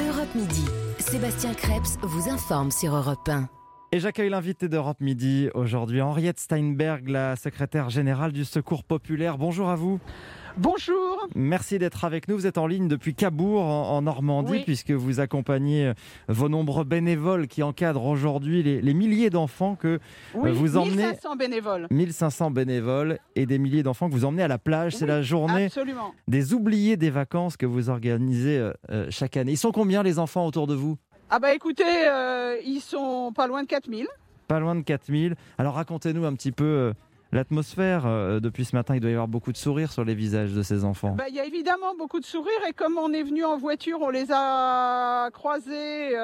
Europe Midi. Sébastien Krebs vous informe sur Europe 1. Et j'accueille l'invité d'Europe Midi aujourd'hui, Henriette Steinberg, la secrétaire générale du Secours Populaire. Bonjour à vous. Bonjour. Merci d'être avec nous. Vous êtes en ligne depuis Cabourg, en, Normandie, Oui. puisque vous accompagnez euh, vos nombreux bénévoles qui encadrent aujourd'hui les, les milliers d'enfants que Oui, Euh, vous emmenez- 1500 bénévoles. 1500 bénévoles et des milliers d'enfants que vous emmenez à la plage. C'est Oui, la journée Absolument. des oubliés des vacances que vous organisez euh, chaque année. Ils sont combien les enfants autour de vous? Ah bah écoutez, euh, ils sont pas loin de 4000. Pas loin de 4000. Alors racontez-nous un petit peu euh, l'atmosphère euh, depuis ce matin. Il doit y avoir beaucoup de sourires sur les visages de ces enfants. Bah, Il y a évidemment beaucoup de sourires et comme on est venu en voiture, on les a croisés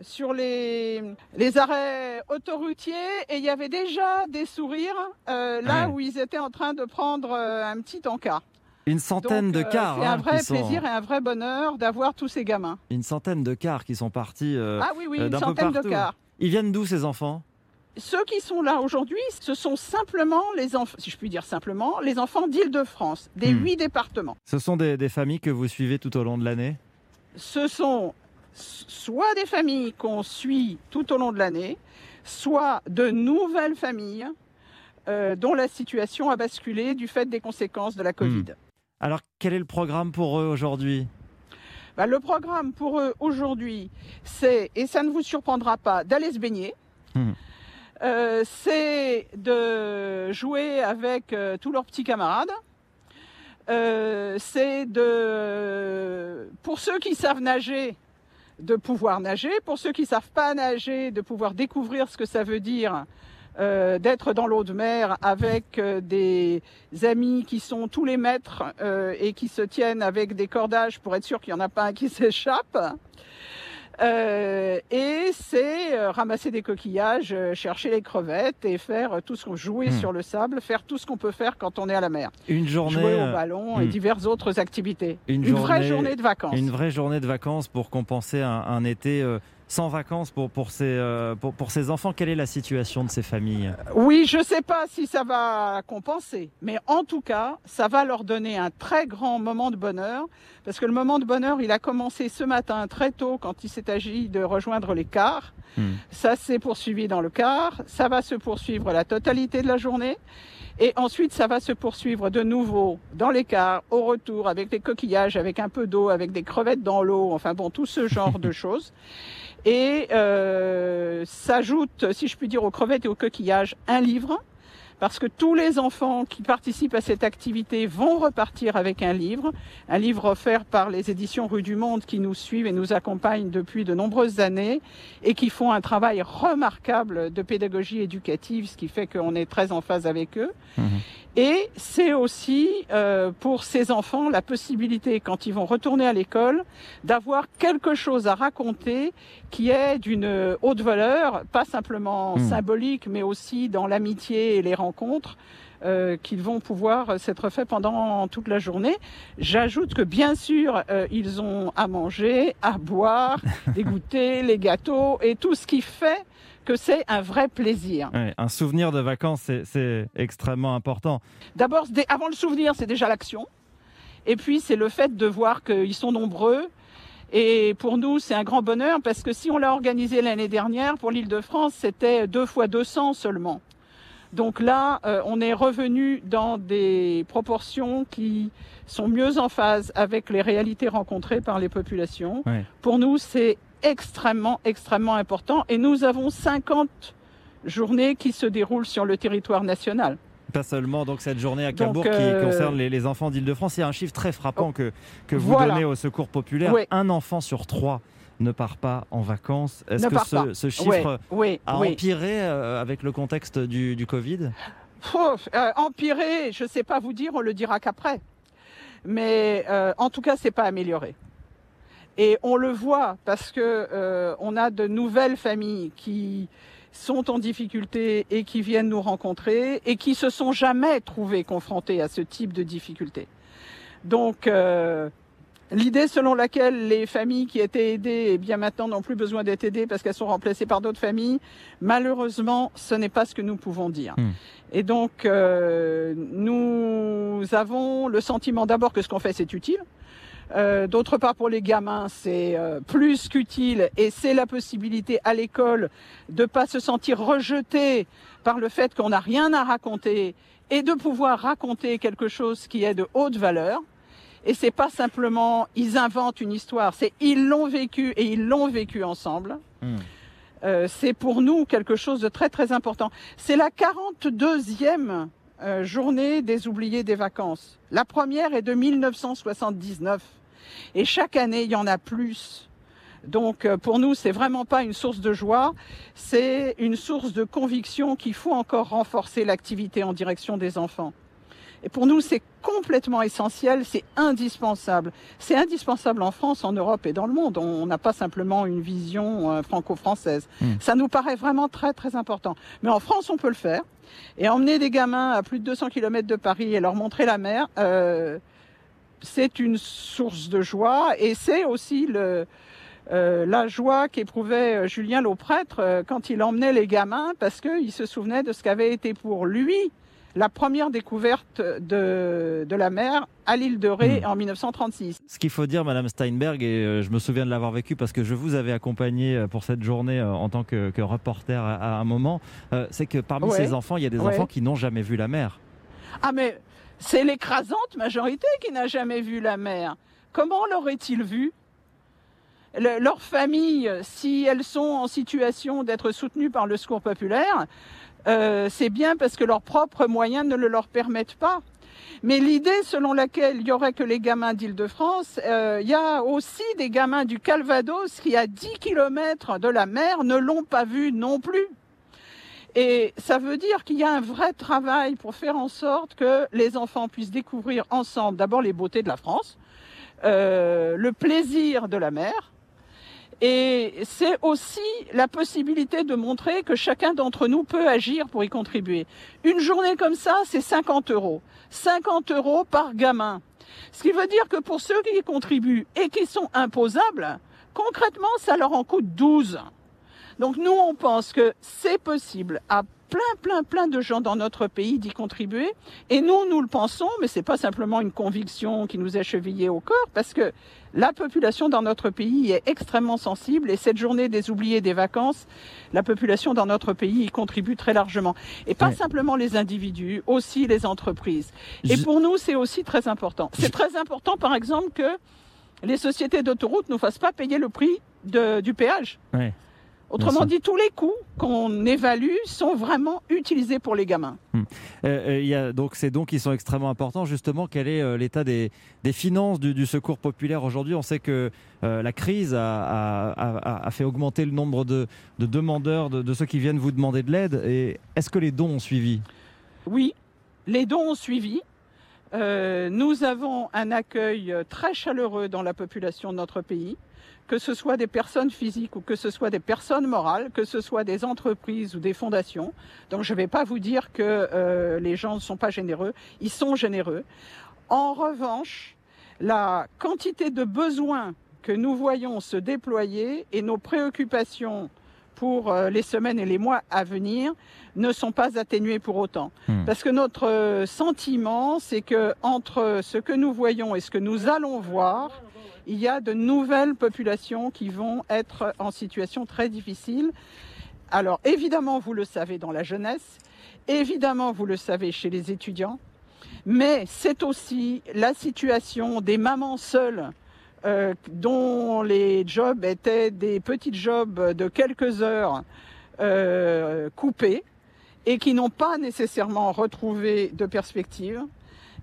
sur les, les arrêts autoroutiers et il y avait déjà des sourires euh, là Ouais. où ils étaient en train de prendre euh, un petit encas. Une centaine Donc, de euh, cars. C'est hein, un vrai qui sont- plaisir et un vrai bonheur d'avoir tous ces gamins. Une centaine de cars qui sont partis. euh, ah oui, oui, euh, une centaine de cars. Ils viennent d'où ces enfants? Ceux qui sont là aujourd'hui, ce sont simplement les enfants, si je puis dire simplement, les enfants d'Île-de-France, des Hmm. huit départements. Ce sont des, des familles que vous suivez tout au long de l'année? Ce sont soit des familles qu'on suit tout au long de l'année, soit de nouvelles familles euh, dont la situation a basculé du fait des conséquences de la Covid. Alors quel est le programme pour eux aujourd'hui? Bah, le programme pour eux aujourd'hui, c'est, et ça ne vous surprendra pas, d'aller se baigner. Hmm. Euh, c'est de jouer avec euh, tous leurs petits camarades. Euh, c'est de, pour ceux qui savent nager, de pouvoir nager. Pour ceux qui savent pas nager, de pouvoir découvrir ce que ça veut dire euh, d'être dans l'eau de mer avec euh, des amis qui sont tous les maîtres euh, et qui se tiennent avec des cordages pour être sûr qu'il n'y en a pas un qui s'échappe. Euh, et c'est euh, ramasser des coquillages, euh, chercher les crevettes et faire tout ce qu'on jouer Hmm. sur le sable, faire tout ce qu'on peut faire quand on est à la mer. Une journée, Jouer au ballon et hmm. diverses autres activités. Une Une, vraie journée- de vacances. une vraie journée de vacances pour compenser un, un été sans vacances pour, pour, ces, euh, pour, pour ces enfants. Quelle est la situation de ces familles? Oui, je ne sais pas si ça va compenser, mais en tout cas, ça va leur donner un très grand moment de bonheur, parce que le moment de bonheur, il a commencé ce matin très tôt quand il s'est agi de rejoindre les cars. Hmm. Ça s'est poursuivi dans le car, ça va se poursuivre la totalité de la journée. Et ensuite, ça va se poursuivre de nouveau dans les cars, au retour, avec des coquillages, avec un peu d'eau, avec des crevettes dans l'eau, enfin bon, tout ce genre de choses. Et euh, s'ajoute, si je puis dire, aux crevettes et aux coquillages, un livre, parce que tous les enfants qui participent à cette activité vont repartir avec un livre, un livre offert par les éditions Rue du Monde qui nous suivent et nous accompagnent depuis de nombreuses années et qui font un travail remarquable de pédagogie éducative, ce qui fait qu'on est très en phase avec eux. Mhm. Et c'est aussi euh, pour ces enfants la possibilité, quand ils vont retourner à l'école, d'avoir quelque chose à raconter qui est d'une haute valeur, pas simplement Mhm. symbolique, mais aussi dans l'amitié et les rencontres. Euh, qu'ils vont pouvoir s'être faits pendant toute la journée. J'ajoute que bien sûr, euh, ils ont à manger, à boire, des goûters, les gâteaux et tout ce qui fait que c'est un vrai plaisir. Ouais, Un souvenir de vacances, c'est- extrêmement important. D'abord, avant le souvenir, c'est déjà l'action. Et puis, c'est le fait de voir qu'ils sont nombreux. Et pour nous, c'est un grand bonheur parce que si on l'a organisé l'année dernière pour l'île de France, c'était deux fois 200 seulement. Donc là, euh, on est revenu dans des proportions qui sont mieux en phase avec les réalités rencontrées par les populations. Ouais. Pour nous, c'est extrêmement, extrêmement important. Et nous avons 50 journées qui se déroulent sur le territoire national. Pas seulement donc cette journée à Donc, Cabourg euh, qui concerne les, les enfants d'Île-de-France. Il y a un chiffre très frappant que, que vous Voilà. donnez au Secours Populaire. Oui. Un enfant sur trois ne part pas en vacances. Est-ce que ce, chiffre oui, a oui. empiré euh, avec le contexte du, du Covid? Euh, empirer, je ne sais pas vous dire, on le dira qu'après. Mais euh, en tout cas, c'est pas amélioré. Et on le voit parce que on a de nouvelles familles qui sont en difficulté et qui viennent nous rencontrer et qui se sont jamais trouvées confrontées à ce type de difficultés. Donc L'idée selon laquelle les familles qui étaient aidées, eh bien maintenant n'ont plus besoin d'être aidées parce qu'elles sont remplacées par d'autres familles, malheureusement, ce n'est pas ce que nous pouvons dire. Hmm. Et donc, euh, nous avons le sentiment d'abord que ce qu'on fait, c'est utile. Euh, D'autre part, pour les gamins, c'est euh, plus qu'utile et c'est la possibilité à l'école de pas se sentir rejeté par le fait qu'on n'a rien à raconter et de pouvoir raconter quelque chose qui est de haute valeur. Et c'est pas simplement ils inventent une histoire, c'est ils l'ont vécu et ils l'ont vécu ensemble. Hmm. Euh, c'est pour nous quelque chose de très très important. C'est la 42e euh, journée des oubliés des vacances. La première est de 1979 et chaque année il y en a plus. Donc euh, pour nous c'est vraiment pas une source de joie, c'est une source de conviction qu'il faut encore renforcer l'activité en direction des enfants. Et pour nous, c'est complètement essentiel, c'est indispensable. C'est indispensable en France, en Europe et dans le monde. On n'a pas simplement une vision euh, franco-française. Mm. Ça nous paraît vraiment très très important. Mais en France, on peut le faire. Et emmener des gamins à plus de 200 km de Paris et leur montrer la mer, euh, c'est une source de joie et c'est aussi le, euh, la joie qu'éprouvait euh, Julien Lauprêtre euh, quand il emmenait les gamins parce qu'il se souvenait de ce qu'avait été pour lui la première découverte de, de la mer à l'île de Ré Mm. en 1936. Ce qu'il faut dire, Madame Steinberg, et euh, je me souviens de l'avoir vécu parce que je vous avais accompagné euh, pour cette journée euh, en tant que, que reporter à, un moment, c'est que parmi Ouais. ces enfants, il y a des Ouais. enfants qui n'ont jamais vu la mer. Ah mais c'est l'écrasante majorité qui n'a jamais vu la mer. Comment l'auraient-ils vu? Le- Leurs familles, si elles sont en situation d'être soutenues par le secours populaire, euh, c'est bien parce que leurs propres moyens ne le leur permettent pas. Mais l'idée selon laquelle il y aurait que les gamins d'Île-de-France, euh, il y a aussi des gamins du Calvados qui, à 10 kilomètres de la mer, ne l'ont pas vu non plus. Et ça veut dire qu'il y a un vrai travail pour faire en sorte que les enfants puissent découvrir ensemble d'abord les beautés de la France, euh, le plaisir de la mer, et c'est aussi la possibilité de montrer que chacun d'entre nous peut agir pour y contribuer. Une journée comme ça, c'est 50 euros. 50 euros par gamin. Ce qui veut dire que pour ceux qui y contribuent et qui sont imposables, concrètement, ça leur en coûte 12. Donc nous, on pense que c'est possible à plein, plein, plein de gens dans notre pays d'y contribuer. Et nous, nous le pensons, mais c'est pas simplement une conviction qui nous est chevillée au corps, parce que la population dans notre pays est extrêmement sensible. Et cette journée des oubliés des vacances, la population dans notre pays y contribue très largement. Et pas Ouais. simplement les individus, aussi les entreprises. Et pour nous, c'est aussi très important. C'est très important, par exemple, que les sociétés d'autoroutes ne fassent pas payer le prix de- du péage. Ouais. Autrement dit, tous les coûts qu'on évalue sont vraiment utilisés pour les gamins. Euh, euh, il y a donc ces dons qui sont extrêmement importants. Justement, quel est euh, l'état des, des finances du, du secours populaire aujourd'hui? On sait que euh, la crise a, a- a- a fait augmenter le nombre de, de demandeurs, de, de ceux qui viennent vous demander de l'aide. Et est-ce que les dons ont suivi? Oui, les dons ont suivi. Euh, nous avons un accueil euh, très chaleureux dans la population de notre pays, que ce soit des personnes physiques ou que ce soit des personnes morales, que ce soit des entreprises ou des fondations. Donc je ne vais pas vous dire que euh, les gens ne sont pas généreux, ils sont généreux. En revanche, la quantité de besoins que nous voyons se déployer et nos préoccupations pour euh, les semaines et les mois à venir ne sont pas atténuées pour autant. Hmm. Parce que notre euh, sentiment, c'est que entre ce que nous voyons et ce que nous allons voir, il y a de nouvelles populations qui vont être en situation très difficile. Alors évidemment, vous le savez dans la jeunesse, évidemment, vous le savez chez les étudiants, mais c'est aussi la situation des mamans seules euh, dont les jobs étaient des petits jobs de quelques heures euh, coupés et qui n'ont pas nécessairement retrouvé de perspective.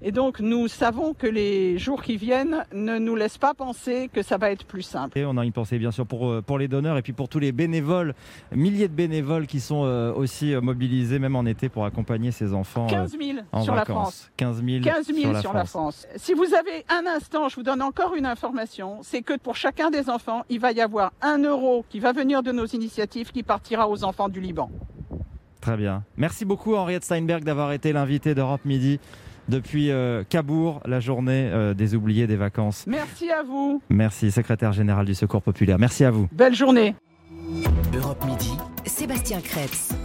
Et donc nous savons que les jours qui viennent ne nous laissent pas penser que ça va être plus simple. Et on a une pensée bien sûr pour, euh, pour les donneurs et puis pour tous les bénévoles, milliers de bénévoles qui sont euh, aussi euh, mobilisés même en été pour accompagner ces enfants euh, 15 000 en sur la vacances. France. 15 000, 15 000 sur, la, sur la France. France. Si vous avez un instant, je vous donne encore une information, c'est que pour chacun des enfants, il va y avoir un euro qui va venir de nos initiatives qui partira aux enfants du Liban. Très bien. Merci beaucoup Henriette Steinberg d'avoir été l'invité d'Europe Midi depuis euh, Cabourg, la journée euh, des oubliés des vacances. Merci à vous. Merci, secrétaire général du Secours Populaire. Merci à vous. Belle journée. Europe Midi. Sébastien Krebs.